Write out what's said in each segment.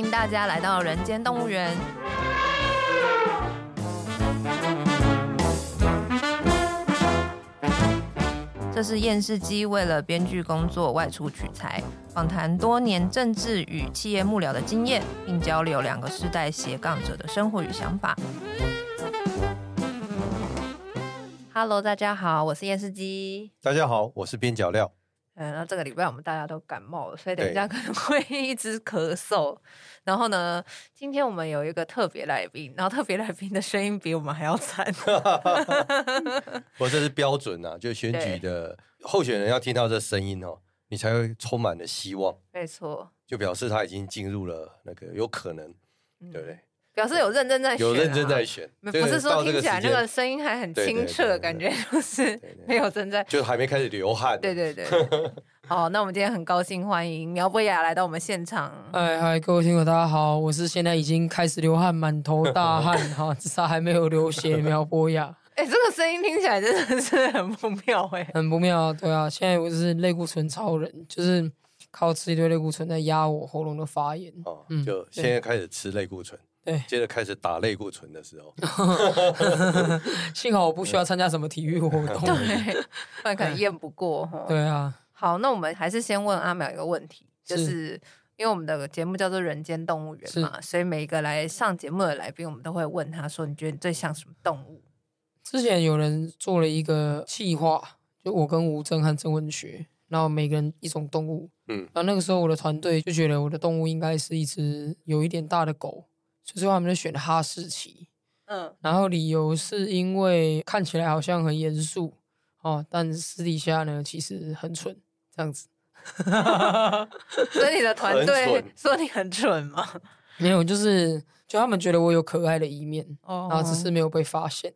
迎大家来到人间动物园。这是厌世姬为了编剧工作外出取材，访谈多年政治与企业幕僚的经验，并交流两个世代斜杠者的生活与想法。Hello，大家好，我是燕世基。大家好，我是边角料。嗯，那这个礼拜我们大家都感冒了，所以等一下可能会一直咳嗽。然后呢，今天我们有一个特别来宾，然后特别来宾的声音比我们还要惨。我这是标准啊，就选举的候选人要听到这声音哦，你才会充满了希望。没错，就表示他已经进入了那个有可能，嗯、对不对？表示有认真在选，有认真在选，不是说听起来那个声音还很清澈，感觉就是没有正在，就还没开始流汗。对对对。好，那我们今天很高兴欢迎苗博雅来到我们现场。嗨嗨，各位听友大家好，我是现在已经开始流汗、满头大汗哈，至少还没有流血苗博雅。哎，这个声音听起来真的是很不妙哎，很不妙。对啊，现在我是类固醇超人，就是靠吃一堆类固醇在压我喉咙的发炎。哦，就现在开始吃类固醇。对，接着开始打类固醇的时候，幸好我不需要参加什么体育活动，对，不然可能验不过。对啊，好，那我们还是先问阿淼一个问题，就是因为我们的节目叫做《人间动物园》嘛，所以每一个来上节目的来宾，我们都会问他说：“你觉得你最像什么动物？”之前有人做了一个计划，就我跟吴正和郑文学，然后每个人一种动物，嗯，然后那个时候我的团队就觉得我的动物应该是一只有一点大的狗。所以他们就选了哈士奇，嗯，然后理由是因为看起来好像很严肃哦，但私底下呢其实很蠢，这样子。所以你的团队说你很蠢吗？没有，就是就他们觉得我有可爱的一面，哦，然后只是没有被发现。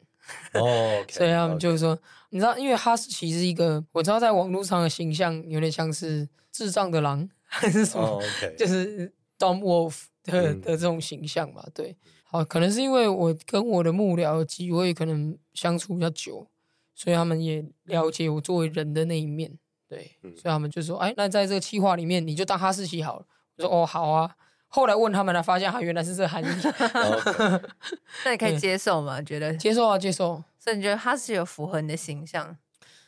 哦，okay, 所以他们就是说你知道，因为哈士奇是一个我知道在网络上的形象有点像是智障的狼 还是什么，oh. 就是 dumb wolf。的的这种形象吧，对，好，可能是因为我跟我的幕僚几位可能相处比较久，所以他们也了解我作为人的那一面，对，所以他们就说，哎，那在这个企划里面，你就当哈士奇好了。我说，哦，好啊。后来问他们才发现，他原来是这个含义。那你可以接受吗？觉得接受啊，接受。所以你觉得哈士奇有符合你的形象？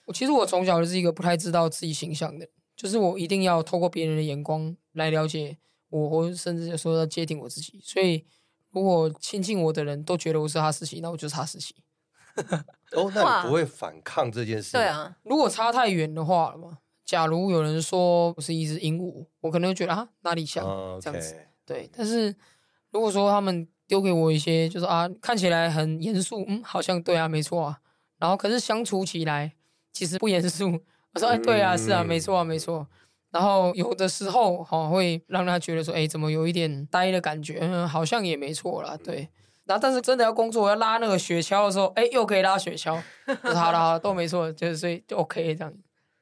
我其实我从小就是一个不太知道自己形象的，就是我一定要透过别人的眼光来了解。我或甚至有时候要界定我自己，所以如果亲近我的人都觉得我是哈士奇，那我就是哈士奇。哦，那你不会反抗这件事？对啊，如果差太远的话了嘛，假如有人说我是一只鹦鹉，我可能会觉得啊哪里像、uh, okay. 这样子。对，但是如果说他们丢给我一些，就是啊看起来很严肃，嗯，好像对啊，没错啊。然后可是相处起来其实不严肃，我说哎对啊，是啊，没错啊，没错。然后有的时候哈会让他觉得说，哎，怎么有一点呆的感觉？嗯，好像也没错啦，对。然后但是真的要工作我要拉那个雪橇的时候，哎，又可以拉雪橇，好了好了都没错，就是所以就 OK 这样。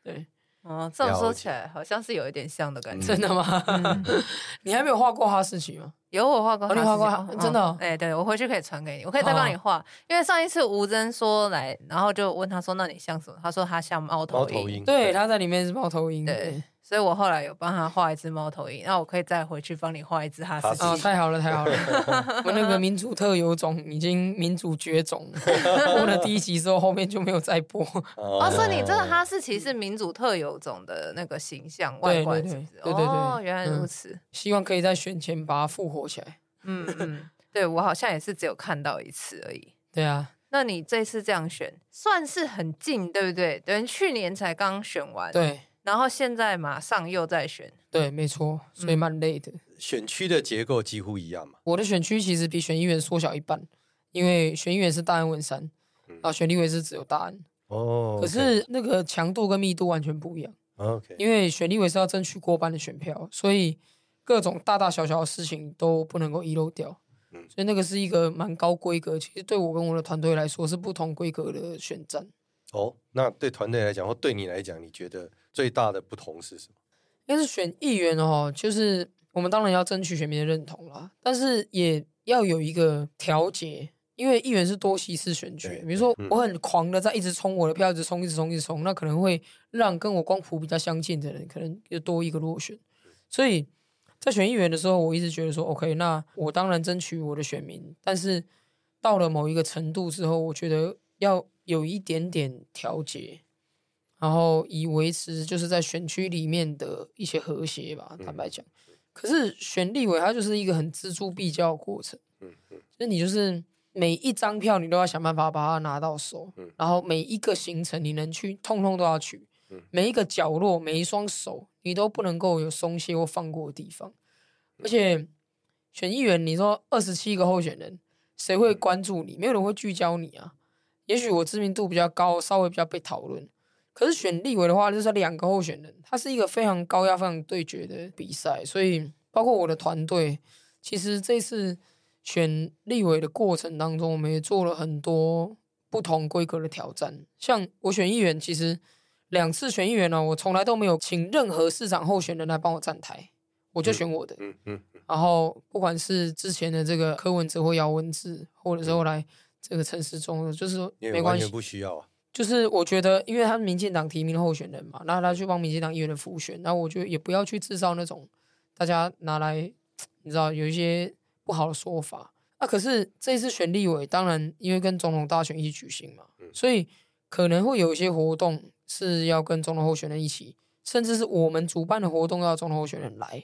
对，哦，这么说起来好像是有一点像的感觉。真的吗？嗯、你还没有画过哈士奇吗？有我画过，你画过，真的、哦？哎，对，我回去可以传给你，我可以再帮你画。因为上一次吴真说来，然后就问他说，那你像什么？他说他像猫头鹰。对，他在里面是猫头鹰。对。所以我后来有帮他画一只猫头鹰，那我可以再回去帮你画一只哈士奇。哦，太好了，太好了！我那个民主特有种已经民主绝种，播了第一集之后，后面就没有再播。哦，所以你这个哈士奇是民主特有种的那个形象外观，是不是？对对对，哦，原来如此。希望可以在选前把它复活起来。嗯嗯，对，我好像也是只有看到一次而已。对啊，那你这次这样选算是很近，对不对？等于去年才刚选完。对。然后现在马上又在选，对，没错，所以蛮累的。选区的结构几乎一样嘛。我的选区其实比选议员缩小一半，因为选议员是大安文山，然后选立委是只有大安。哦，可是那个强度跟密度完全不一样。OK，因为选立委是要争取过半的选票，所以各种大大小小的事情都不能够遗漏掉。嗯，所以那个是一个蛮高规格，其实对我跟我的团队来说是不同规格的选战。哦，那对团队来讲，或对你来讲，你觉得？最大的不同是什么？应该是选议员哦，就是我们当然要争取选民的认同啦，但是也要有一个调节，因为议员是多席次选举。比如说，我很狂的在一直冲我的票，一直冲，一直冲，一直冲，那可能会让跟我光谱比较相近的人可能又多一个落选。所以在选议员的时候，我一直觉得说，OK，那我当然争取我的选民，但是到了某一个程度之后，我觉得要有一点点调节，然后以维持就是在选区里面的一些和谐吧。坦白讲，可是选立委它就是一个很锱铢必较的过程，嗯嗯，所以你就是每一张票你都要想办法把它拿到手，然后每一个行程你能去，通通都要去。每一个角落，每一双手，你都不能够有松懈或放过的地方。而且选议员，你说二十七个候选人，谁会关注你？没有人会聚焦你啊。也许我知名度比较高，稍微比较被讨论。可是选立委的话，就是两个候选人，他是一个非常高压、非常对决的比赛。所以，包括我的团队，其实这次选立委的过程当中，我们也做了很多不同规格的挑战。像我选议员，其实。两次选议员呢，我从来都没有请任何市长候选人来帮我站台，我就选我的。嗯嗯。然后不管是之前的这个柯文哲或姚文智，或者是后来这个城市中，就是说没关系，不需要啊。就是我觉得，因为他是民进党提名的候选人嘛，那他去帮民进党议员的辅选，那我觉得也不要去制造那种大家拿来，你知道有一些不好的说法。啊，可是这次选立委，当然因为跟总统大选一起举行嘛，所以可能会有一些活动。是要跟总统候选人一起，甚至是我们主办的活动要总统候选人来，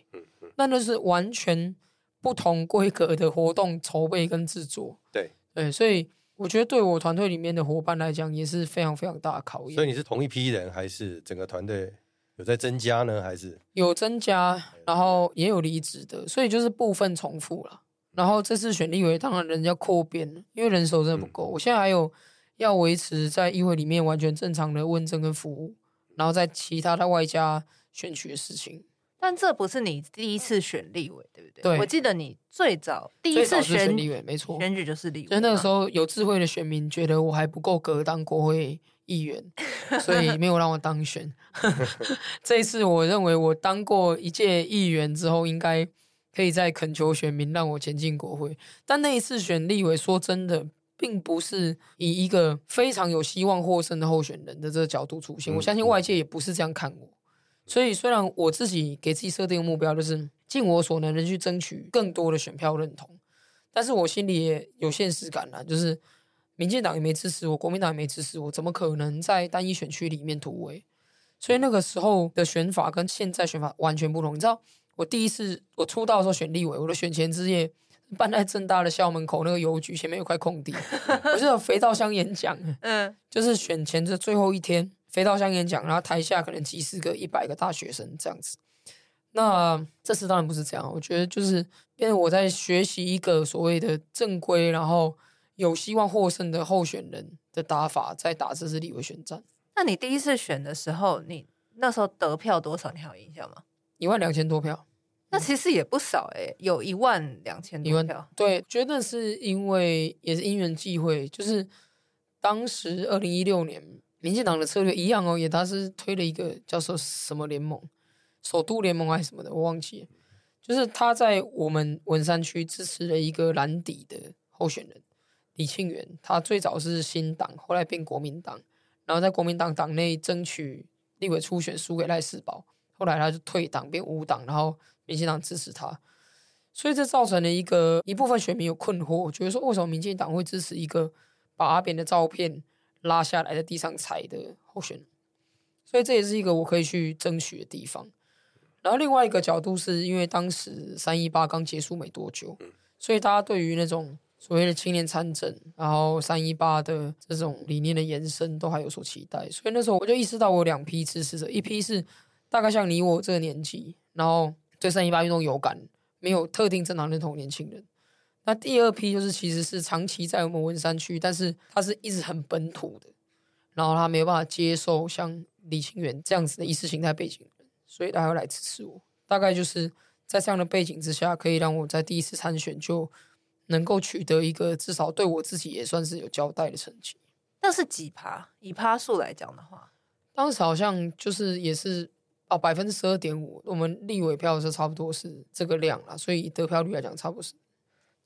那那是完全不同规格的活动筹备跟制作。对对，所以我觉得对我团队里面的伙伴来讲也是非常非常大的考验。所以你是同一批人，还是整个团队有在增加呢？还是有增加，然后也有离职的，所以就是部分重复了。然后这次选立委，当然人家扩编，因为人手真的不够。嗯、我现在还有。要维持在议会里面完全正常的问政跟服务，然后在其他的外加选举的事情。但这不是你第一次选立委，对不对？对，我记得你最早第一次选，选立委，没错，选举就是立委。所以那个时候有智慧的选民觉得我还不够格当国会议员，所以没有让我当选。这一次我认为我当过一届议员之后，应该可以再恳求选民让我前进国会。但那一次选立委，说真的。并不是以一个非常有希望获胜的候选人的这个角度出现，我相信外界也不是这样看我。所以，虽然我自己给自己设定的目标就是尽我所能的去争取更多的选票认同，但是我心里也有现实感了，就是民进党也没支持我，国民党也没支持我，怎么可能在单一选区里面突围？所以那个时候的选法跟现在选法完全不同。你知道，我第一次我出道的时候选立委，我的选前之夜。办在正大的校门口那个邮局前面有块空地，我是有肥皂箱演讲，嗯，就是选前的最后一天，肥皂箱演讲，然后台下可能几十个、一百个大学生这样子。那这次当然不是这样，我觉得就是因为我在学习一个所谓的正规，然后有希望获胜的候选人的打法，在打这次立委选战。那你第一次选的时候，你那时候得票多少？你还有印象吗？一万两千多票。那其实也不少诶、欸，有一万两千多票。对，觉得是因为也是因缘际会，就是当时二零一六年，民进党的策略一样哦，也他是推了一个叫做什么联盟，首都联盟还是什么的，我忘记了。就是他在我们文山区支持了一个蓝底的候选人李庆元，他最早是新党，后来变国民党，然后在国民党党内争取立委初选输给赖世宝，后来他就退党变无党，然后。民进党支持他，所以这造成了一个一部分选民有困惑，觉得说为什么民进党会支持一个把阿扁的照片拉下来在地上踩的候选人？所以这也是一个我可以去争取的地方。然后另外一个角度是因为当时三一八刚结束没多久，所以大家对于那种所谓的青年参政，然后三一八的这种理念的延伸都还有所期待。所以那时候我就意识到，我有两批支持者，一批是大概像你我这个年纪，然后。对三一八运动有感，没有特定政党认同年轻人。那第二批就是其实是长期在我们文山区，但是他是一直很本土的，然后他没有办法接受像李清源这样子的意识形态背景的人，所以他会来支持我。大概就是在这样的背景之下，可以让我在第一次参选就能够取得一个至少对我自己也算是有交代的成绩。那是几趴？以趴数来讲的话，当时好像就是也是。哦，百分之十二点五，我们立委票是差不多是这个量啦，所以得票率来讲，差不多是。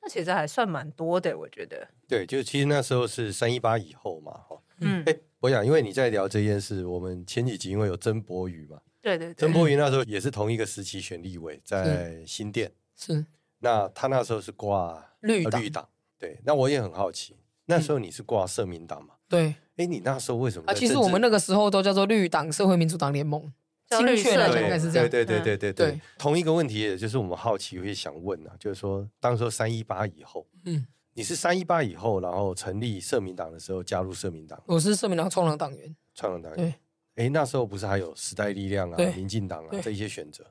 那其实还算蛮多的，我觉得。对，就其实那时候是三一八以后嘛，哈。嗯。哎，我想，因为你在聊这件事，我们前几集因为有曾柏宇嘛，对对对，曾柏宇那时候也是同一个时期选立委，在新店。是。那他那时候是挂绿绿党。对。那我也很好奇，那时候你是挂社民党嘛？对。哎，你那时候为什么？啊，其实我们那个时候都叫做绿党社会民主党联盟。精确来讲应该是这样。对对对对对对。同一个问题，也就是我们好奇会想问啊，就是说，当时三一八以后，嗯。你是三一八以后，然后成立社民党的时候加入社民党。我是社民党创党党员。创党党员。哎，那时候不是还有时代力量啊、民进党啊这一些选择？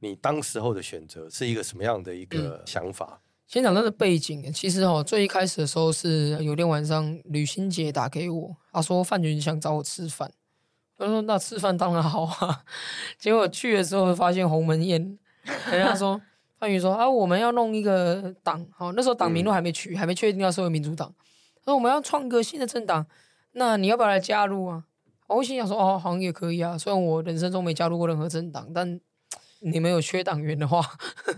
你当时候的选择是一个什么样的一个想法？先讲他的背景。其实哦，最一开始的时候是有天晚上吕新杰打给我，他说范云想找我吃饭。他说那吃饭当然好啊。结果去的时候发现鸿门宴，人家说。范云说：“啊，我们要弄一个党，好，那时候党名都还没取，嗯、还没确定要社会民主党。他说我们要创个新的政党，那你要不要来加入啊？我心想说，哦，好像也可以啊。虽然我人生中没加入过任何政党，但你们有缺党员的话，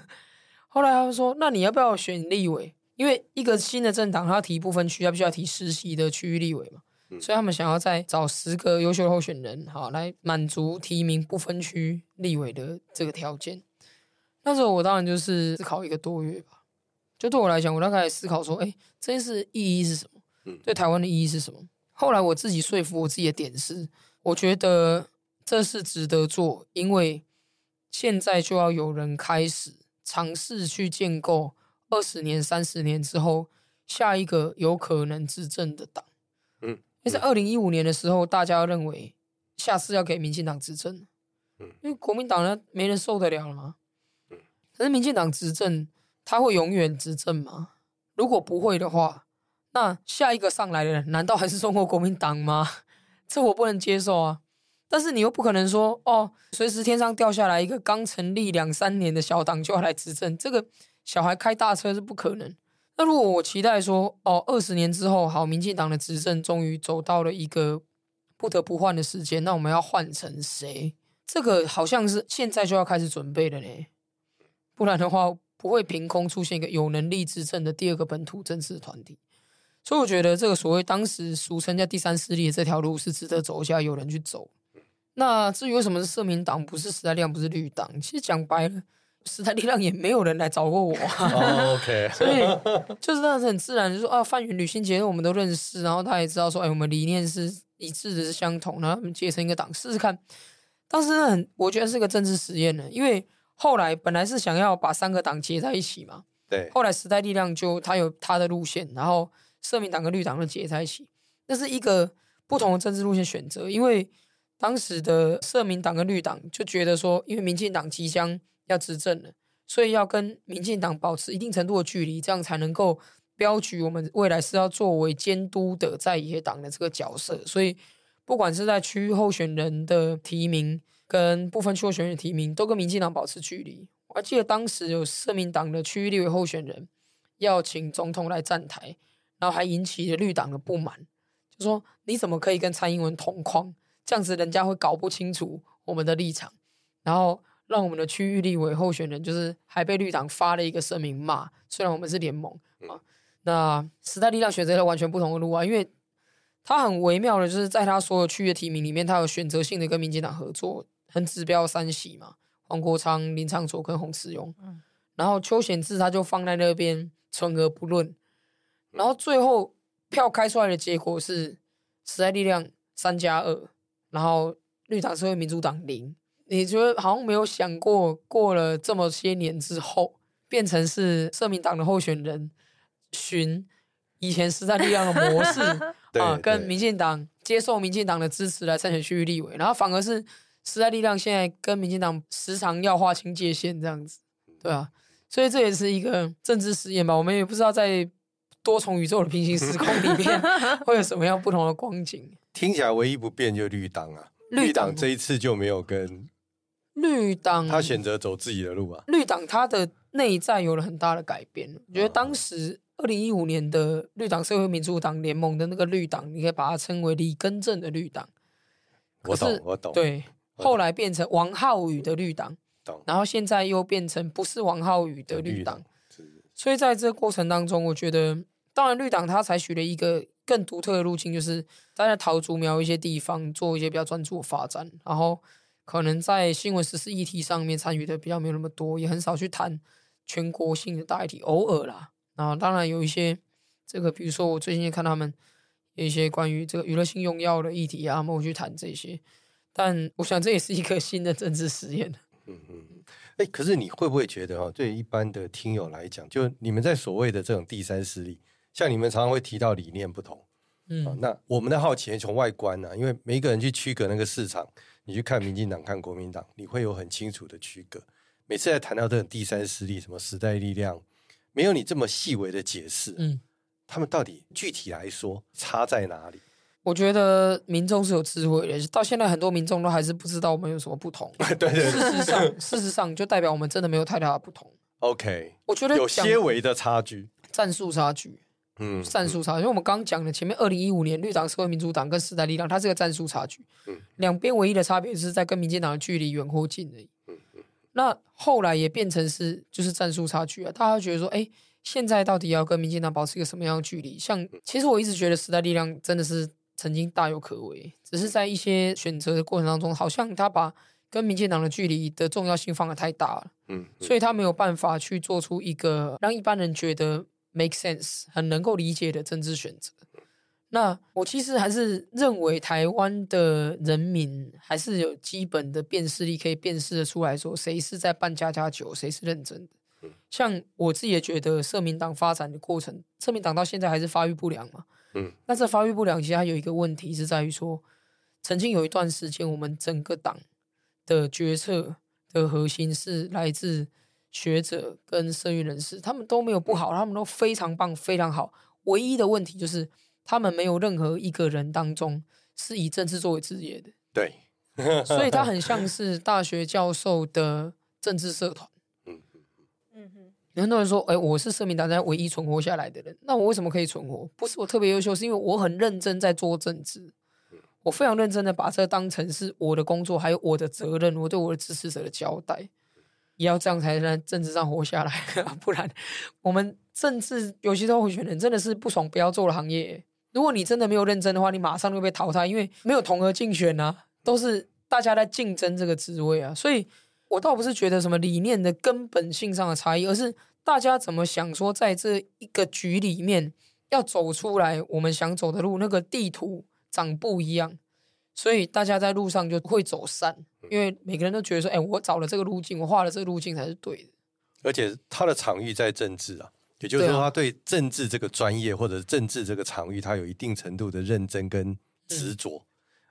后来他们说，那你要不要选立委？因为一个新的政党，他要提部分区，他必须要提实习的区域立委嘛。所以他们想要再找十个优秀的候选人，好，来满足提名不分区立委的这个条件。”那时候我当然就是思考一个多月吧，就对我来讲，我大概思考说，哎，这件事意义是什么？嗯，对台湾的意义是什么？后来我自己说服我自己的点是，我觉得这是值得做，因为现在就要有人开始尝试去建构二十年、三十年之后下一个有可能执政的党。嗯，因为在二零一五年的时候，大家认为下次要给民进党执政，嗯，因为国民党呢没人受得了了嘛。可是民进党执政，他会永远执政吗？如果不会的话，那下一个上来的人，难道还是中国国民党吗？这我不能接受啊！但是你又不可能说，哦，随时天上掉下来一个刚成立两三年的小党就要来执政，这个小孩开大车是不可能。那如果我期待说，哦，二十年之后，好，民进党的执政终于走到了一个不得不换的时间，那我们要换成谁？这个好像是现在就要开始准备了呢。不然的话，不会凭空出现一个有能力执政的第二个本土政治团体。所以我觉得这个所谓当时俗称叫第三势力的这条路是值得走一下，有人去走。那至于为什么是社民党，不是时代力量，不是绿党？其实讲白了，时代力量也没有人来找过我。Oh, OK，所以就是那是很自然，就说啊，范云、吕新杰我们都认识，然后他也知道说，哎，我们理念是一致的，是相同，然后我们结成一个党试试看。当时很，我觉得是个政治实验呢，因为。后来本来是想要把三个党结在一起嘛，对。后来时代力量就他有他的路线，然后社民党跟绿党就结在一起，那是一个不同的政治路线选择。因为当时的社民党跟绿党就觉得说，因为民进党即将要执政了，所以要跟民进党保持一定程度的距离，这样才能够标举我们未来是要作为监督的在野党的这个角色。所以不管是在区域候选人的提名。跟不分区候选人提名都跟民进党保持距离。我还记得当时有社民党的区域立委候选人要请总统来站台，然后还引起了绿党的不满，就说你怎么可以跟蔡英文同框？这样子人家会搞不清楚我们的立场，然后让我们的区域立委候选人就是还被绿党发了一个声明骂。虽然我们是联盟啊，那时代力量选择了完全不同的路啊，因为他很微妙的，就是在他所有区域的提名里面，他有选择性的跟民进党合作。很指标三席嘛，黄国昌、林昌卓跟洪慈庸，嗯、然后邱显志他就放在那边，存而不论。然后最后票开出来的结果是时代力量三加二，然后绿党社会民主党零。你觉得好像没有想过，过了这么些年之后，变成是社民党的候选人循以前时代力量的模式 啊，跟民进党接受民进党的支持来参选区域立委，然后反而是。时代力量现在跟民进党时常要划清界限，这样子，对啊，所以这也是一个政治实验吧。我们也不知道在多重宇宙的平行时空里面 会有什么样不同的光景。听起来唯一不变就绿党啊，绿党这一次就没有跟绿党，他选择走自己的路啊。绿党他的内在有了很大的改变。我觉得当时二零一五年的绿党社会民主党联盟的那个绿党，你可以把它称为李根正的绿党。我懂，我懂，对。后来变成王浩宇的绿党，然后现在又变成不是王浩宇的绿党，所以在这个过程当中，我觉得，当然绿党他采取了一个更独特的路径，就是在桃竹苗一些地方做一些比较专注的发展，然后可能在新闻时事议题上面参与的比较没有那么多，也很少去谈全国性的大议题，偶尔啦。然后当然有一些这个，比如说我最近也看他们有一些关于这个娱乐性用药的议题啊，他们会去谈这些。但我想这也是一个新的政治实验。嗯嗯。哎，可是你会不会觉得哦，对一般的听友来讲，就你们在所谓的这种第三势力，像你们常常会提到理念不同，嗯，哦、那我们的好奇从外观呢、啊，因为每一个人去区隔那个市场，你去看民进党、看国民党，你会有很清楚的区隔。每次在谈到这种第三势力，什么时代力量，没有你这么细微的解释，嗯，他们到底具体来说差在哪里？我觉得民众是有智慧的，到现在很多民众都还是不知道我们有什么不同。对事实上，事实上就代表我们真的没有太大的不同。OK，我觉得有些微的差距，战术差距，嗯，战术差距。因为我们刚刚讲的前面，二零一五年绿党、社会民主党跟时代力量，它是个战术差距。嗯，两边唯一的差别是在跟民进党的距离远或近而已。嗯嗯。那后来也变成是就是战术差距啊，大家觉得说，哎，现在到底要跟民进党保持一个什么样的距离？像其实我一直觉得时代力量真的是。曾经大有可为，只是在一些选择的过程当中，好像他把跟民进党的距离的重要性放得太大了，嗯，嗯，所以他没有办法去做出一个让一般人觉得 make sense、很能够理解的政治选择。那我其实还是认为，台湾的人民还是有基本的辨识力，可以辨识得出来说，谁是在办家家酒，谁是认真的。像我自己也觉得，社民党发展的过程，社民党到现在还是发育不良嘛。嗯，那这发育不良，其实它有一个问题是在于说，曾经有一段时间，我们整个党的决策的核心是来自学者跟生育人士，他们都没有不好，他们都非常棒，非常好。唯一的问题就是，他们没有任何一个人当中是以政治作为职业的。对，所以他很像是大学教授的政治社团。有很多人说：“哎，我是社民党在唯一存活下来的人。那我为什么可以存活？不是我特别优秀，是因为我很认真在做政治。我非常认真的把这当成是我的工作，还有我的责任，我对我的支持者的交代。也要这样才能在政治上活下来，不然我们政治有些时候候选人真的是不爽不要做的行业。如果你真的没有认真的话，你马上就被淘汰，因为没有同额竞选啊，都是大家在竞争这个职位啊，所以。”我倒不是觉得什么理念的根本性上的差异，而是大家怎么想说，在这一个局里面要走出来，我们想走的路，那个地图长不一样，所以大家在路上就会走散，因为每个人都觉得说，哎，我找了这个路径，我画了这个路径才是对的。而且他的场域在政治啊，也就是说，他对政治这个专业或者政治这个场域，他有一定程度的认真跟执着，嗯、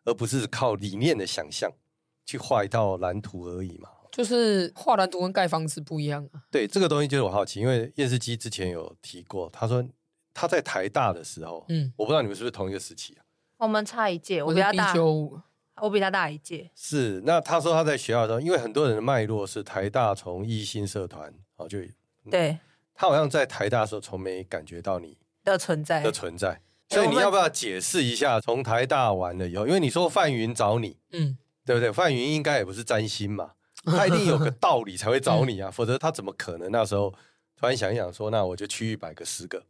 而不是靠理念的想象去画一道蓝图而已嘛。就是画蓝图跟盖房子不一样啊。对，这个东西就是我好奇，因为厌世基之前有提过，他说他在台大的时候，嗯，我不知道你们是不是同一个时期啊？我们差一届，我比他大，我比他大一届。是，那他说他在学校的时候，因为很多人的脉络是台大从一心社团，哦，就对，他好像在台大的时候从没感觉到你的存在的存在，所以你要不要解释一下从台大完了以后，因为你说范云找你，嗯，对不对？范云应该也不是占星嘛。他一定有个道理才会找你啊，嗯、否则他怎么可能那时候突然想一想说，那我就去一百个十个。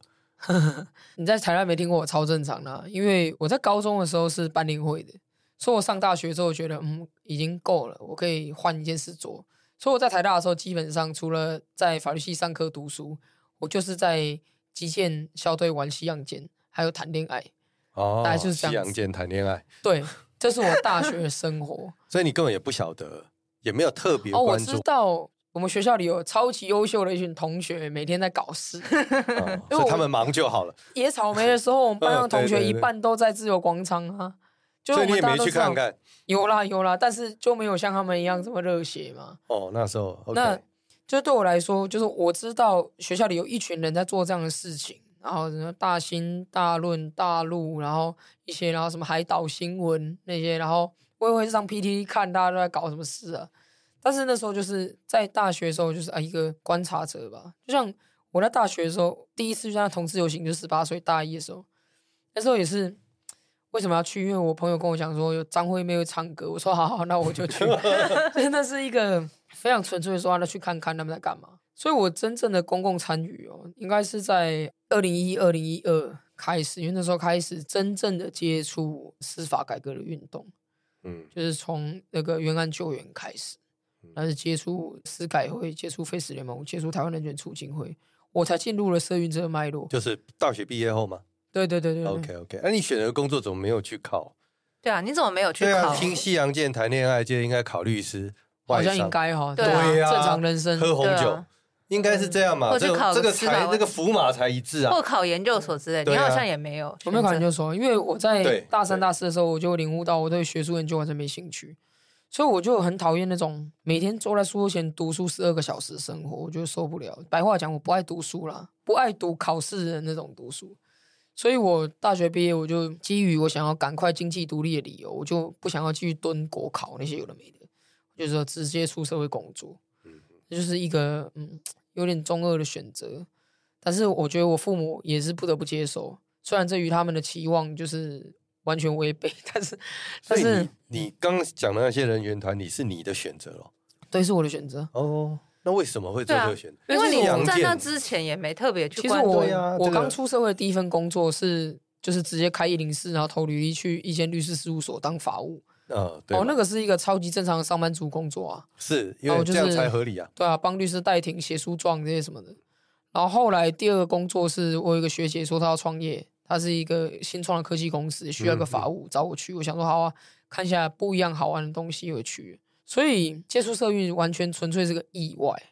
你在台湾没听过我超正常的，因为我在高中的时候是班联会的，所以我上大学之后觉得嗯已经够了，我可以换一件事做。所以我在台大的时候，基本上除了在法律系上课读书，我就是在击剑校队玩西洋剑，还有谈恋爱。哦，大概就是这样。西洋剑谈恋爱，对，这是我大学的生活。所以你根本也不晓得。也没有特别关注。哦，我知道我们学校里有超级优秀的一群同学，每天在搞事，哦、所以他们忙就好了。野草莓的时候，我们班上同学一半都在自由广场啊。就所以你也没去看看？有啦有啦，但是就没有像他们一样这么热血嘛。哦，那时候，okay、那就对我来说，就是我知道学校里有一群人在做这样的事情，然后什么大新、大论、大陆，然后一些，然后什么海岛新闻那些，然后。我也会上 PTT 看大家都在搞什么事啊，但是那时候就是在大学的时候，就是啊一个观察者吧。就像我在大学的时候，第一次去参加同志游行，就十八岁大一的时候，那时候也是为什么要去？因为我朋友跟我讲说有张惠妹会唱歌，我说好好，那我就去。真的是一个非常纯粹的说，那去看看他们在干嘛。所以我真正的公共参与哦，应该是在二零一一、二零一二开始，因为那时候开始真正的接触司法改革的运动。嗯，就是从那个冤案救援开始，开始接触司改会，接触非死联盟，接触台湾人权促进会，我才进入了社运这个脉络。就是大学毕业后吗？对对对对，对。OK OK，那、啊、你选择工作怎么没有去考？对啊，你怎么没有去考？啊、听西洋剑谈恋爱就应该考律师，好像应该哈。对啊，对啊，正常人生喝红酒。应该是这样嘛？或者考这个才那个符码才一致啊。或考研究所之类，你好像也没有。我没有考研究所，因为我在大三、大四的时候，我就领悟到我对学术研究完全没兴趣，所以我就很讨厌那种每天坐在书桌前读书十二个小时的生活，我就受不了。白话讲，我不爱读书啦，不爱读考试的那种读书。所以我大学毕业，我就基于我想要赶快经济独立的理由，我就不想要继续蹲国考那些有的没的，就是说直接出社会工作。嗯，这就是一个嗯。有点中二的选择，但是我觉得我父母也是不得不接受，虽然这与他们的期望就是完全违背，但是但是你刚讲的那些人员团体是你的选择哦？对，是我的选择哦。那为什么会做这个选择？因为你在那之前也没特别去关注。其实我我刚出社会的第一份工作是就是直接开一零四，然后投履历去一间律师事务所当法务。哦，哦，那个是一个超级正常的上班族工作啊，是因为这样才合理啊。对啊，帮律师代庭、写诉状这些什么的。然后后来第二个工作是我有一个学姐说她要创业，她是一个新创的科技公司，需要个法务，找我去。我想说好啊，看一下不一样好玩的东西，我去。所以接触社运完全纯粹是个意外，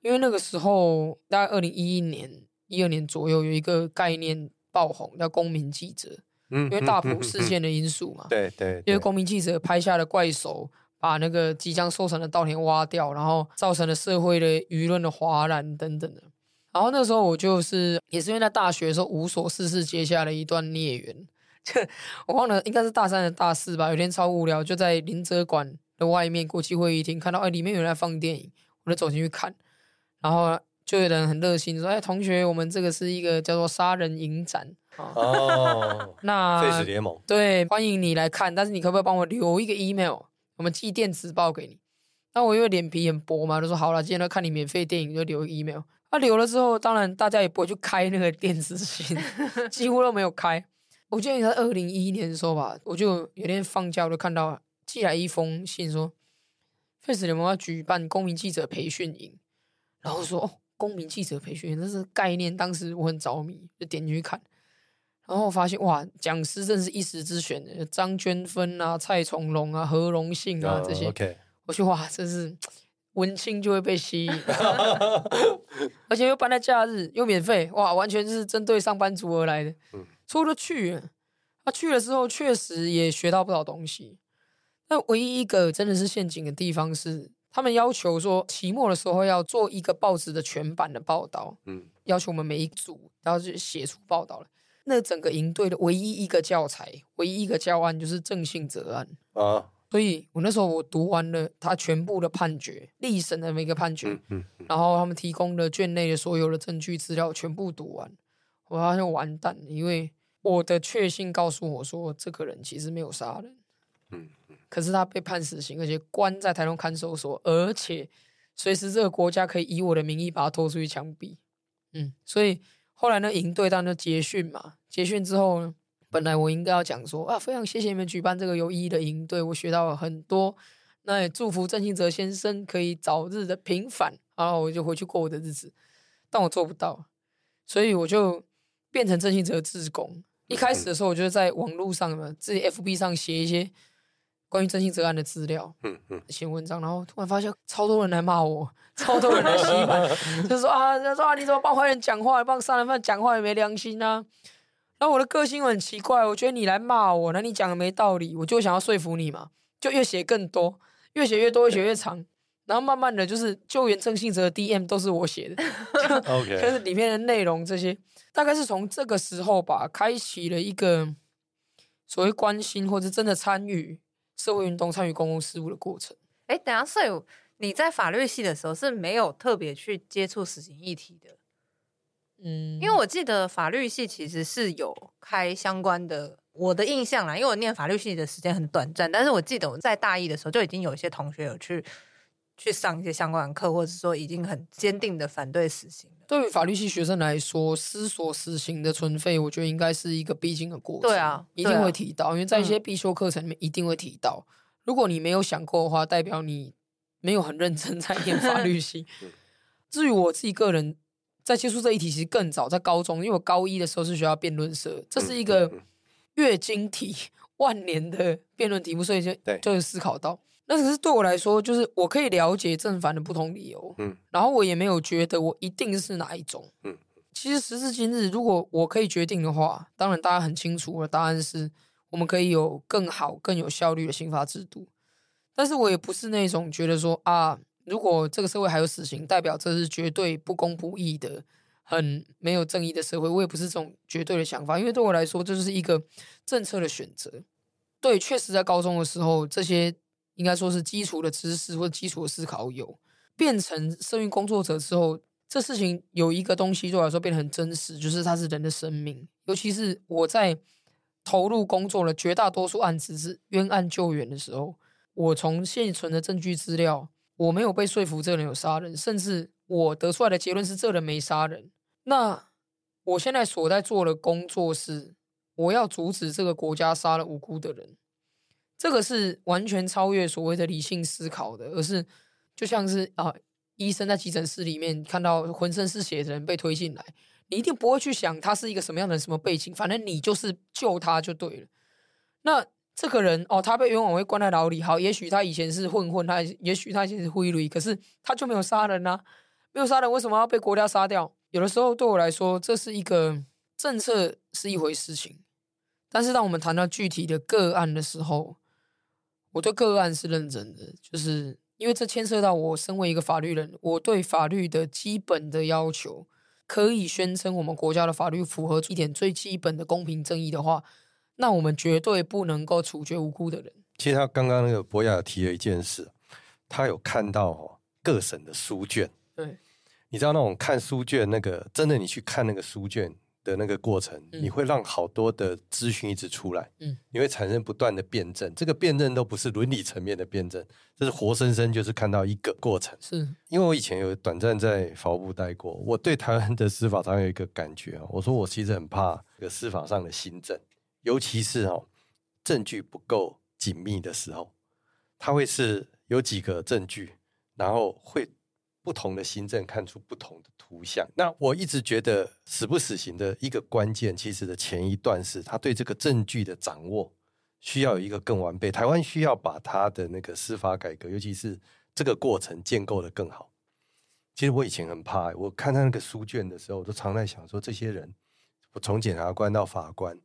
因为那个时候大概二零一一年、一二年左右有一个概念爆红，叫公民记者。嗯，因为大埔事件的因素嘛，对对，因为公民记者拍下了怪手把那个即将收成的稻田挖掉，然后造成了社会的舆论的哗然等等的。然后那时候我就是也是因为在大学的时候无所事事结下了一段孽缘，我忘了应该是大三的大四吧。有天超无聊，就在林哲馆的外面国际会议厅看到哎里面有人在放电影，我就走进去看，然后就有人很热心说哎同学，我们这个是一个叫做杀人影展。哦，那废死联盟对，欢迎你来看，但是你可不可以帮我留一个 email，我们寄电子报给你？那我因为脸皮很薄嘛，就说好了，今天要看你免费电影，就留一个 email。那、啊、留了之后，当然大家也不会去开那个电子信，几乎都没有开。我记得在二零一一年的时候吧，我就有天放假，我就看到寄来一封信说，说废死联盟要举办公民记者培训营，然后说哦，公民记者培训营，这是概念，当时我很着迷，就点进去看。然后我发现哇，讲师真是一时之选的，张娟芬啊、蔡崇隆啊、何荣信啊这些。Oh. 我就哇，真是文青就会被吸引，而且又办在假日，又免费，哇，完全是针对上班族而来的。嗯，所以我就去了。他、啊、去了之后，确实也学到不少东西。那唯一一个真的是陷阱的地方是，他们要求说期末的时候要做一个报纸的全版的报道。嗯，要求我们每一组然后就写出报道了。那整个营队的唯一一个教材，唯一一个教案就是郑信哲案啊，所以我那时候我读完了他全部的判决，历审的每个判决，嗯嗯，然后他们提供的卷内的所有的证据资料全部读完，我发现完蛋了，因为我的确信告诉我说，这个人其实没有杀人，嗯，可是他被判死刑，而且关在台东看守所，而且随时这个国家可以以我的名义把他拖出去枪毙，嗯，所以。后来呢，营队当然就结训嘛。结训之后呢，本来我应该要讲说啊，非常谢谢你们举办这个有意义的营队，我学到了很多。那也祝福郑信哲先生可以早日的平反，然后我就回去过我的日子。但我做不到，所以我就变成郑信哲自工。一开始的时候，我就在网络上嘛，自己 FB 上写一些。关于郑信哲案的资料，嗯嗯，写文章，然后突然发现超多人来骂我，超多人来洗版，就是说啊，他说啊，你怎么帮坏人讲话，帮杀人犯讲话也没良心啊？然后我的个性很奇怪，我觉得你来骂我，那你讲的没道理，我就想要说服你嘛，就越写更多，越写越多，越写越长，然后慢慢的就是救援郑信哲的 DM 都是我写的，OK，就是里面的内容这些，大概是从这个时候吧，开启了一个所谓关心或者真的参与。社会运动参与公共事务的过程。哎，等下，所以你在法律系的时候是没有特别去接触死刑议题的。嗯，因为我记得法律系其实是有开相关的，我的印象啦，因为我念法律系的时间很短暂，但是我记得我在大一的时候就已经有一些同学有去去上一些相关的课，或者说已经很坚定的反对死刑。对于法律系学生来说，思索死刑的存废，我觉得应该是一个必经的过程。对啊，一定会提到，因为在一些必修课程里面一定会提到。嗯、如果你没有想过的话，代表你没有很认真在念法律系。至于我自己个人，在接触这一题其实更早，在高中，因为我高一的时候是学校辩论社，这是一个月经题。万年的辩论题目，所以就就是思考到，那可是对我来说，就是我可以了解正反的不同理由，嗯，然后我也没有觉得我一定是哪一种，嗯，其实时至今日，如果我可以决定的话，当然大家很清楚，我的答案是我们可以有更好、更有效率的刑罚制度，但是我也不是那种觉得说啊，如果这个社会还有死刑，代表这是绝对不公不义的、很没有正义的社会，我也不是这种绝对的想法，因为对我来说，这就是一个政策的选择。对，确实在高中的时候，这些应该说是基础的知识或基础的思考有。变成社运工作者之后，这事情有一个东西对我来说变得很真实，就是它是人的生命。尤其是我在投入工作了绝大多数案子是冤案救援的时候，我从现存的证据资料，我没有被说服这个人有杀人，甚至我得出来的结论是这人没杀人。那我现在所在做的工作是。我要阻止这个国家杀了无辜的人，这个是完全超越所谓的理性思考的，而是就像是啊，医生在急诊室里面看到浑身是血的人被推进来，你一定不会去想他是一个什么样的什么背景，反正你就是救他就对了。那这个人哦，他被冤枉会关在牢里，好，也许他以前是混混，他也许他以前是灰驴，可是他就没有杀人啊，没有杀人，为什么要被国家杀掉？有的时候对我来说，这是一个政策是一回事情。但是当我们谈到具体的个案的时候，我对个案是认真的，就是因为这牵涉到我身为一个法律人，我对法律的基本的要求，可以宣称我们国家的法律符合一点最基本的公平正义的话，那我们绝对不能够处决无辜的人。其实他刚刚那个博雅提了一件事，他有看到哦各省的书卷，对，你知道那种看书卷那个，真的你去看那个书卷。的那个过程，你会让好多的资讯一直出来，嗯，你会产生不断的辩证，这个辩证都不是伦理层面的辩证，这是活生生就是看到一个过程。是因为我以前有短暂在法务部待过，我对台湾的司法常有一个感觉啊，我说我其实很怕这个司法上的新政，尤其是哦证据不够紧密的时候，它会是有几个证据，然后会。不同的新政看出不同的图像。那我一直觉得死不死刑的一个关键，其实的前一段是他对这个证据的掌握需要有一个更完备。台湾需要把他的那个司法改革，尤其是这个过程建构得更好。其实我以前很怕，我看他那个书卷的时候，我都常在想说，这些人，我从检察官到法官，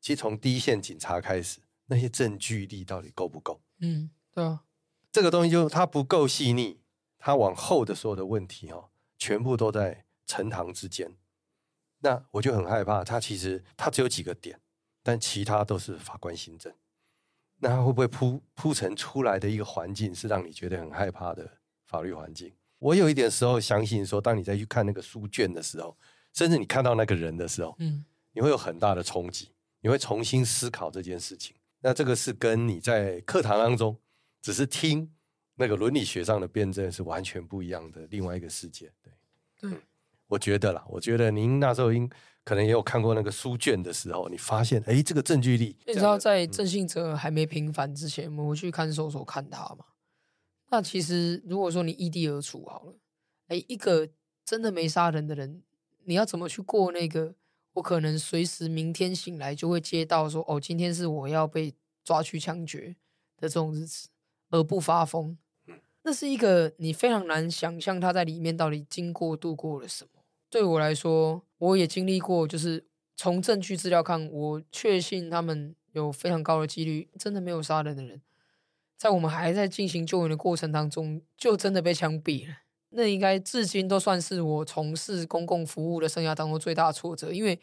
其实从第一线警察开始，那些证据力到底够不够？嗯，对啊，这个东西就它不够细腻。它往后的所有的问题哦，全部都在呈堂之间，那我就很害怕。它其实它只有几个点，但其他都是法官行政。那他会不会铺铺陈出来的一个环境是让你觉得很害怕的法律环境？我有一点时候相信说，当你再去看那个书卷的时候，甚至你看到那个人的时候，嗯，你会有很大的冲击，你会重新思考这件事情。那这个是跟你在课堂当中只是听。那个伦理学上的辩证是完全不一样的另外一个世界，对，对，我觉得啦，我觉得您那时候应可能也有看过那个书卷的时候，你发现，哎，这个证据力，你知道在郑信哲还没平反之前，我们去看守所看他嘛？那其实如果说你异地而处好了，哎，一个真的没杀人的人，你要怎么去过那个？我可能随时明天醒来就会接到说，哦，今天是我要被抓去枪决的这种日子，而不发疯。那是一个你非常难想象他在里面到底经过度过了什么。对我来说，我也经历过，就是从证据资料看，我确信他们有非常高的几率真的没有杀人的人，在我们还在进行救援的过程当中，就真的被枪毙了。那应该至今都算是我从事公共服务的生涯当中最大的挫折，因为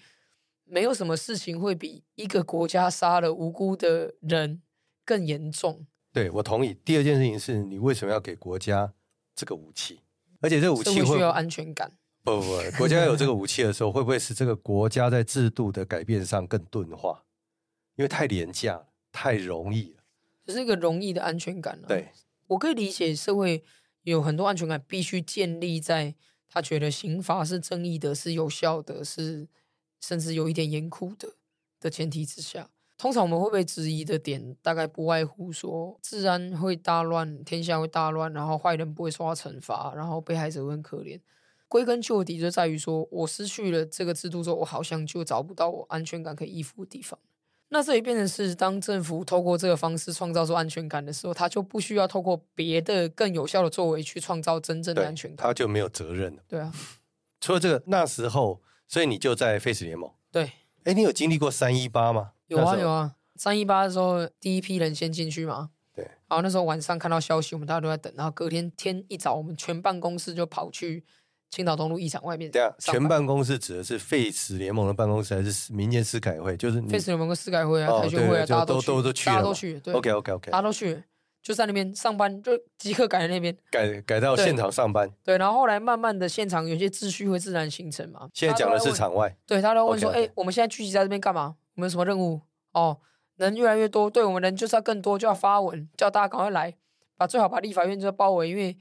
没有什么事情会比一个国家杀了无辜的人更严重。对，我同意。第二件事情是你为什么要给国家这个武器？而且这个武器会需要安全感。不不不，国家有这个武器的时候，会不会使这个国家在制度的改变上更钝化？因为太廉价了，太容易了，只是一个容易的安全感了。对，我可以理解社会有很多安全感必须建立在他觉得刑罚是正义的、是有效的、是甚至有一点严酷的的前提之下。通常我们会被质疑的点，大概不外乎说治安会大乱，天下会大乱，然后坏人不会受到惩罚，然后被害者会很可怜。归根究底，就在于说我失去了这个制度之后，我好像就找不到我安全感可以依附的地方。那这也变成是，当政府透过这个方式创造出安全感的时候，他就不需要透过别的更有效的作为去创造真正的安全感，他就没有责任了。对啊，除了这个，那时候，所以你就在 Face 联盟。对，哎，你有经历过三一八吗？有啊有啊，三一八的时候，第一批人先进去嘛。对。然后那时候晚上看到消息，我们大家都在等。然后隔天天一早，我们全办公室就跑去青岛东路一场外面。对啊，全办公室指的是 Face 联盟的办公室，还是民间司改会？就是 Face 联盟跟司改会啊、台学会啊，大家都都都去，大家都去。对，OK OK OK，大家都去，就在那边上班，就即刻改在那边改改到现场上班。对，然后后来慢慢的现场有些秩序会自然形成嘛。现在讲的是场外。对，他都问说：“哎，我们现在聚集在这边干嘛？我们有什么任务？”哦，人越来越多，对我们人就是要更多，就要发文叫大家赶快来，把最好把立法院就包围，因为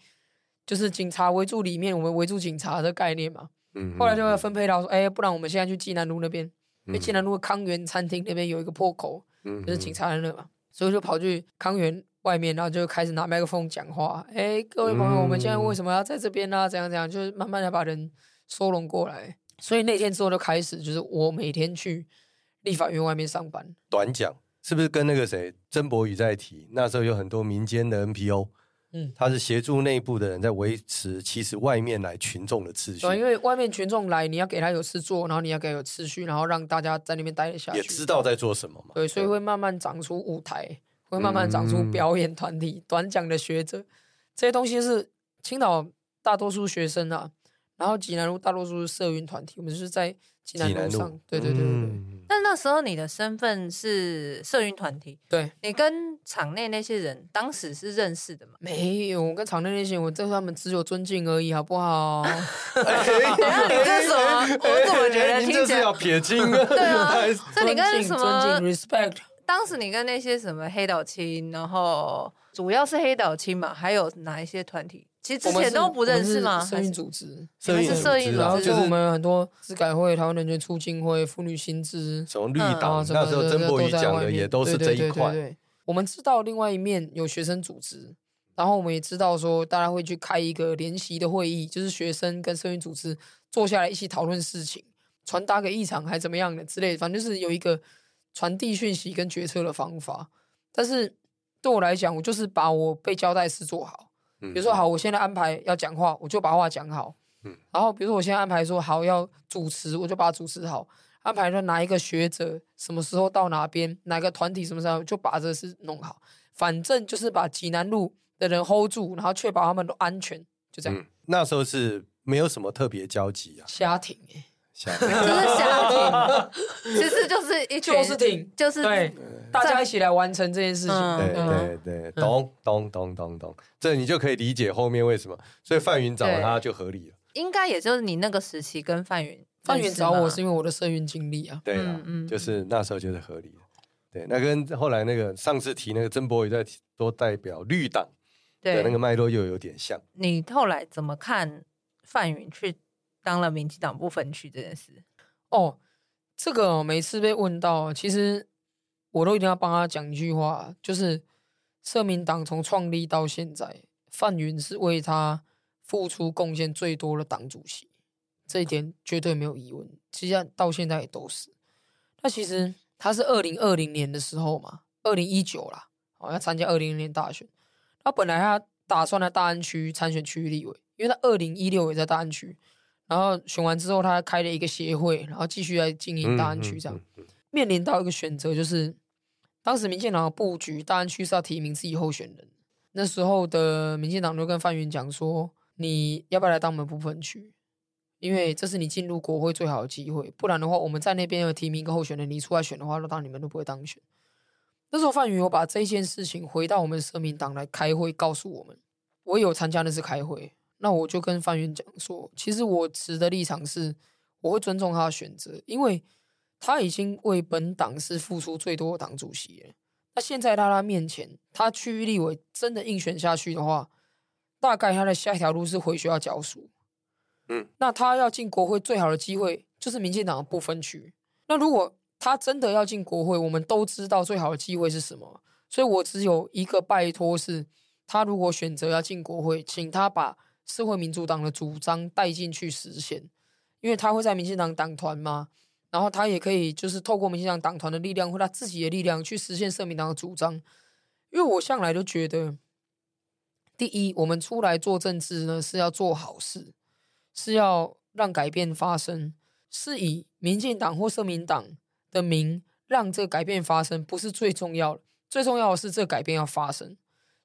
就是警察围住里面，我们围住警察的概念嘛。嗯。后来就会分配到说，哎，不然我们现在去济南路那边，因为济南路的康源餐厅那边有一个破口，嗯，就是警察在那嘛，所以就跑去康源外面，然后就开始拿麦克风讲话。哎，各位朋友，我们现在为什么要在这边呢？怎样怎样，就是慢慢的把人收拢过来。所以那天之后就开始，就是我每天去。立法院外面上班，短讲是不是跟那个谁曾博宇在提？那时候有很多民间的 NPO，嗯，他是协助内部的人在维持，其实外面来群众的秩序。对，因为外面群众来，你要给他有事做，然后你要给他有秩序，然后让大家在那边待得下去，也知道在做什么嘛。对，所以会慢慢长出舞台，会慢慢长出表演团体、嗯、短讲的学者，这些东西是青岛大多数学生啊，然后济南路大多数是社运团体，我们就是在。济南路上，对对对对但那时候你的身份是社运团体，对，你跟场内那些人当时是认识的吗？没有，我跟场内那些人，我对他们只有尊敬而已，好不好？哎、你这是什么？我怎么觉得听起来是要撇清？对啊，所以你跟什么尊敬 respect？当时你跟那些什么黑岛青，然后主要是黑岛青嘛，还有哪一些团体？其实之前都不认识吗？社运组织，社运社运，然后就是我们很多司改会、台湾人权促进会、妇女新知、什么绿党，那时候曾博宇讲的也都是这一块。我们知道另外一面有学生组织，然后我们也知道说大家会去开一个联席的会议，就是学生跟社运组织坐下来一起讨论事情，传达给议场还怎么样的之类的，反正就是有一个传递讯息跟决策的方法。但是对我来讲，我就是把我被交代事做好。比如说好，我现在安排要讲话，我就把话讲好。嗯，然后比如说我现在安排说好要主持，我就把它主持好。安排说哪一个学者什么时候到哪边，哪个团体什么时候就把这事弄好。反正就是把济南路的人 hold 住，然后确保他们都安全，就这样。嗯，那时候是没有什么特别交集啊，瞎挺哎。就是瞎挺，其实就是一就是挺，就是对，大家一起来完成这件事情。对对对，懂懂懂懂懂，这你就可以理解后面为什么。所以范云找他就合理了。应该也就是你那个时期跟范云，范云找我是因为我的社运经历啊。对啊，就是那时候就是合理。对，那跟后来那个上次提那个曾博宇在都代表绿党的那个脉络又有点像。你后来怎么看范云去？当了民进党不分区这件事，哦，这个每次被问到，其实我都一定要帮他讲一句话，就是社民党从创立到现在，范云是为他付出贡献最多的党主席，这一点绝对没有疑问。其实到现在也都是。那其实他是二零二零年的时候嘛，二零一九啦，哦，要参加二零年大选，他本来他打算在大安区参选区域立委，因为他二零一六也在大安区。然后选完之后，他开了一个协会，然后继续来经营大安区，这样、嗯嗯嗯、面临到一个选择，就是当时民进党的布局，大安区是要提名自己候选人。那时候的民进党就跟范云讲说：“你要不要来当我们不分区？因为这是你进入国会最好的机会。不然的话，我们在那边有提名一个候选人，你出来选的话，那当然你们都不会当选。”那时候范云有把这件事情回到我们社民党来开会，告诉我们，我有参加那次开会。那我就跟范云讲说，其实我持的立场是，我会尊重他的选择，因为他已经为本党是付出最多的党主席了。那现在在他面前，他区域立委真的硬选下去的话，大概他的下一条路是回学校教书。嗯，那他要进国会最好的机会就是民进党的不分区。那如果他真的要进国会，我们都知道最好的机会是什么。所以我只有一个拜托是，他如果选择要进国会，请他把社会民主党的主张带进去实现，因为他会在民进党党团嘛，然后他也可以就是透过民进党党团的力量或他自己的力量去实现社民党的主张。因为我向来都觉得，第一，我们出来做政治呢是要做好事。是要让改变发生，是以民进党或社民党的名让这个改变发生，不是最重要的。最重要的是这个改变要发生。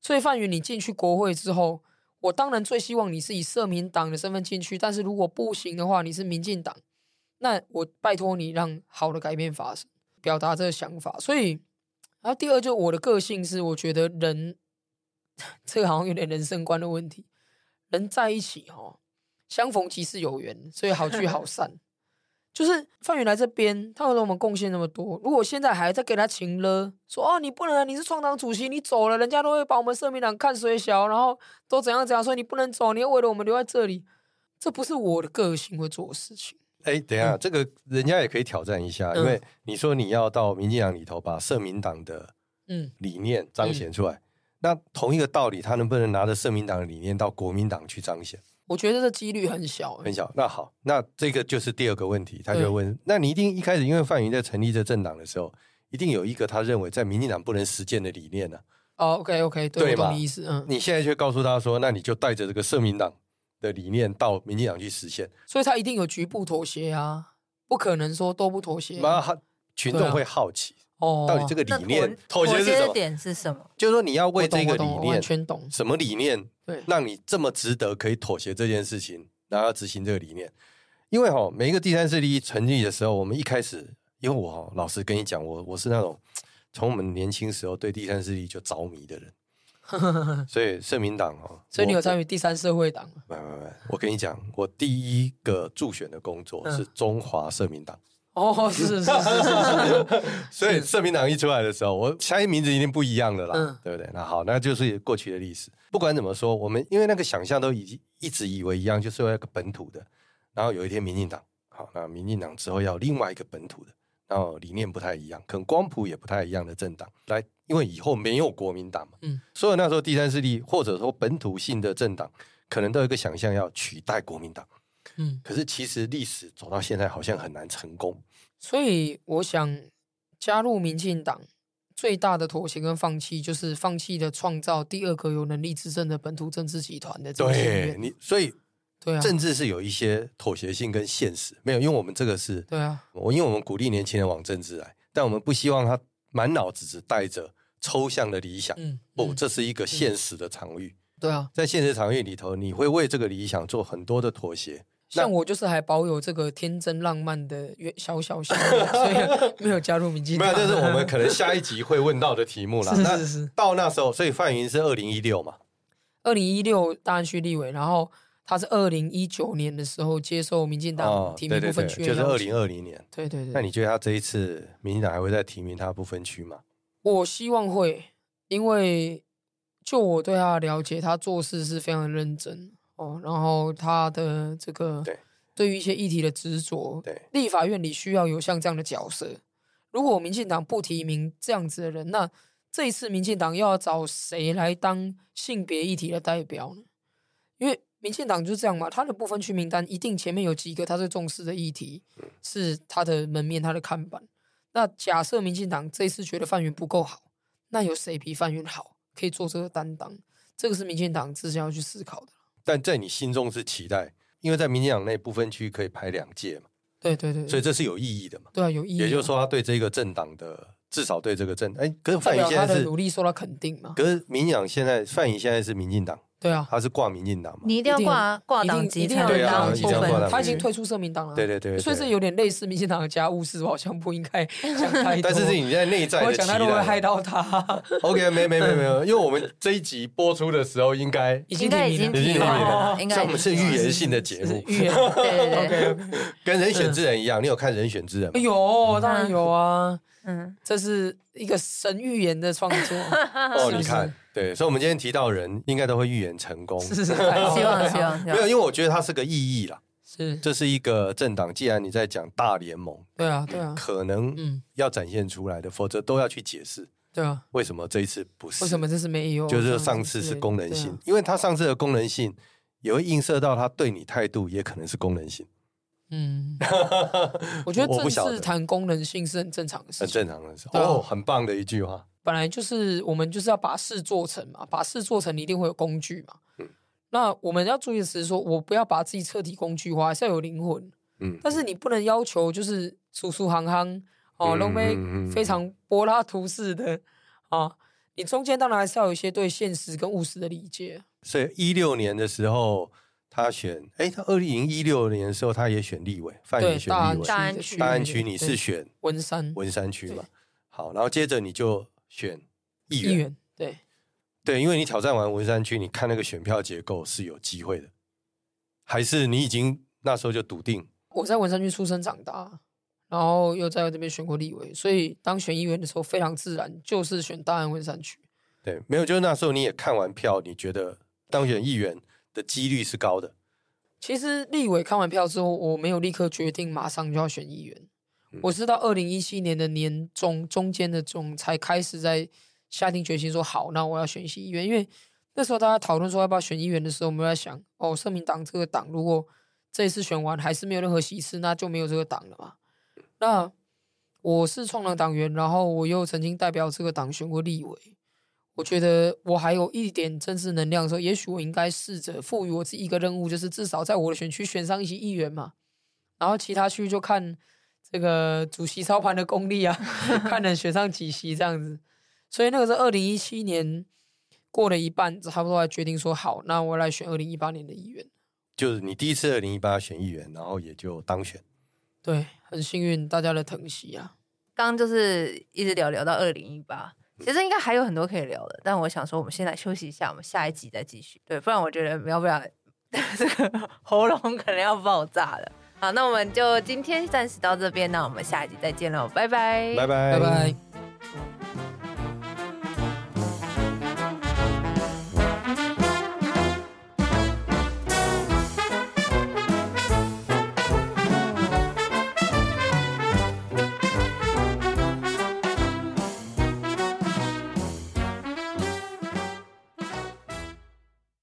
所以范云，你进去国会之后，我当然最希望你是以社民党的身份进去。但是如果不行的话，你是民进党，那我拜托你让好的改变发生，表达这个想法。所以，然后第二，就我的个性是，我觉得人 这个好像有点人生观的问题，人在一起哈。相逢即是有缘，所以好聚好 散。就是范云来这边，他为我们贡献那么多。如果现在还在给他情了，说哦，你不能，你是创党主席，你走了，人家都会把我们社民党看衰小，然后都怎样怎样，所以你不能走，你要为了我们留在这里，这不是我的个性会做的事情。哎，等一下，嗯、这个人家也可以挑战一下，因为你说你要到民进党里头把社民党的嗯理念彰显出来，那同一个道理，他能不能拿着社民党的理念到国民党去彰显？我觉得这几率很小，很小。那好，那这个就是第二个问题，他就问：那你一定一开始因为范云在成立这政党的时候，一定有一个他认为在民进党不能实践的理念呢？哦，OK，OK，对，我懂意思。嗯，你现在却告诉他说，那你就带着这个社民党的理念到民进党去实现，所以他一定有局部妥协啊，不可能说都不妥协。那他群众会好奇。哦，到底这个理念妥协是什么？点是什么？就是说你要为这个理念，完全懂什么理念？对，让你这么值得可以妥协这件事情，然后要执行这个理念。因为哈，每一个第三势力成立的时候，我们一开始，因为我哈，老实跟你讲，我我是那种 从我们年轻时候对第三势力就着迷的人，所以社民党哦，所以你有参与第三社会党？没没没，我跟你讲，我第一个助选的工作是中华社民党。哦，是是是是是，所以社民党一出来的时候，我相信名字一定不一样的啦，嗯、对不对？那好，那就是过去的历史。不管怎么说，我们因为那个想象都已经一直以为一样，就是有一个本土的。然后有一天民进党，好，那民进党之后要另外一个本土的，然后理念不太一样，可能光谱也不太一样的政党来，因为以后没有国民党嘛，嗯，所以那时候第三势力或者说本土性的政党，可能都有一个想象要取代国民党，嗯，可是其实历史走到现在好像很难成功。所以，我想加入民进党最大的妥协跟放弃，就是放弃的创造第二个有能力执政的本土政治集团的这个。对你，所以对啊，政治是有一些妥协性跟现实，没有，因为我们这个是对啊，我因为我们鼓励年轻人往政治来，但我们不希望他满脑子只带着抽象的理想。嗯，不，这是一个现实的场域。对啊，在现实场域里头，你会为这个理想做很多的妥协。像我就是还保有这个天真浪漫的小小心，所以没有加入民进党。没有，这是我们可能下一集会问到的题目啦。是是是。到那时候，所以范云是二零一六嘛？二零一六大安区立委，然后他是二零一九年的时候接受民进党提名不分区，就是二零二零年。对对对。那你觉得他这一次民进党还会再提名他不分区吗？我希望会，因为就我对他的了解，他做事是非常认真。哦，然后他的这个对于一些议题的执着，对立法院里需要有像这样的角色。如果民进党不提名这样子的人，那这一次民进党又要找谁来当性别议题的代表呢？因为民进党就是这样嘛，他的不分区名单一定前面有几个他最重视的议题，是他的门面、他的看板。那假设民进党这一次觉得范云不够好，那有谁比范云好，可以做这个担当？这个是民进党自己要去思考的。但在你心中是期待，因为在民进党内不分区可以排两届嘛？对对对，所以这是有意义的嘛？对啊，有意义。也就是说，他对这个政党的至少对这个政，哎，可是范云现在是努力受到肯定嘛？可是民进党现在范云现在是民进党。对啊，他是挂民进党嘛？你一定要挂挂党籍，才能当部分。他已经退出社民党了。对对对，所以是有点类似民进党的家务事，我好像不应该讲太多。但是是你在内在的期待，我讲太多会害到他。OK，没没没没有，因为我们这一集播出的时候，应该已经已经已经了。像我们是预言性的节目，预言对对对，跟人选之人一样。你有看人选之人吗？有，当然有啊。嗯，这是一个神预言的创作 哦。你看，对，所以，我们今天提到人，应该都会预言成功。是是是，希望 希望没有，因为我觉得它是个意义啦。是，这是一个政党。既然你在讲大联盟，对啊，对啊，可能嗯要展现出来的，否则都要去解释。对啊，为什么这一次不是？为什么这次没有？就是上次是功能性，因为他上次的功能性也会映射到他对你态度，也可能是功能性。嗯，我觉得正式谈功能性是很正常的事，很正常的事。哦，很棒的一句话。本来就是我们就是要把事做成嘛，把事做成，你一定会有工具嘛。那我们要注意的是，说我不要把自己彻底工具化，还是要有灵魂。嗯，但是你不能要求就是叔叔行行哦，都没非常柏拉图式的啊。你中间当然还是要有一些对现实跟务实的理解。所以一六年的时候，他选哎，他二零一六年的时候，他也选立委，范也选立委。大安区，大安区你是选文山文山区嘛？好，然后接着你就选议员，议员对。对，因为你挑战完文山区，你看那个选票结构是有机会的，还是你已经那时候就笃定？我在文山区出生长大，然后又在这边选过立委，所以当选议员的时候非常自然，就是选大安文山区。对，没有，就是那时候你也看完票，你觉得当选议员的几率是高的。其实立委看完票之后，我没有立刻决定马上就要选议员，嗯、我是到二零一七年的年中中间的中才开始在。下定决心说好，那我要选一些议员，因为那时候大家讨论说要不要选议员的时候，我们在想，哦，社民党这个党如果这一次选完还是没有任何席次，那就没有这个党了嘛。那我是创党党员，然后我又曾经代表这个党选过立委，我觉得我还有一点政治能量的时候，也许我应该试着赋予我自己一个任务，就是至少在我的选区选上一些议员嘛。然后其他区就看这个主席操盘的功力啊，看能选上几席这样子。所以那个是二零一七年过了一半，差不多来决定说好，那我来选二零一八年的议员。就是你第一次二零一八选议员，然后也就当选。对，很幸运，大家的疼惜啊。刚刚就是一直聊聊到二零一八，其实应该还有很多可以聊的，但我想说，我们先来休息一下，我们下一集再继续。对，不然我觉得要不然这个喉咙可能要爆炸了。好，那我们就今天暂时到这边，那我们下一集再见喽，拜拜，拜拜，拜拜。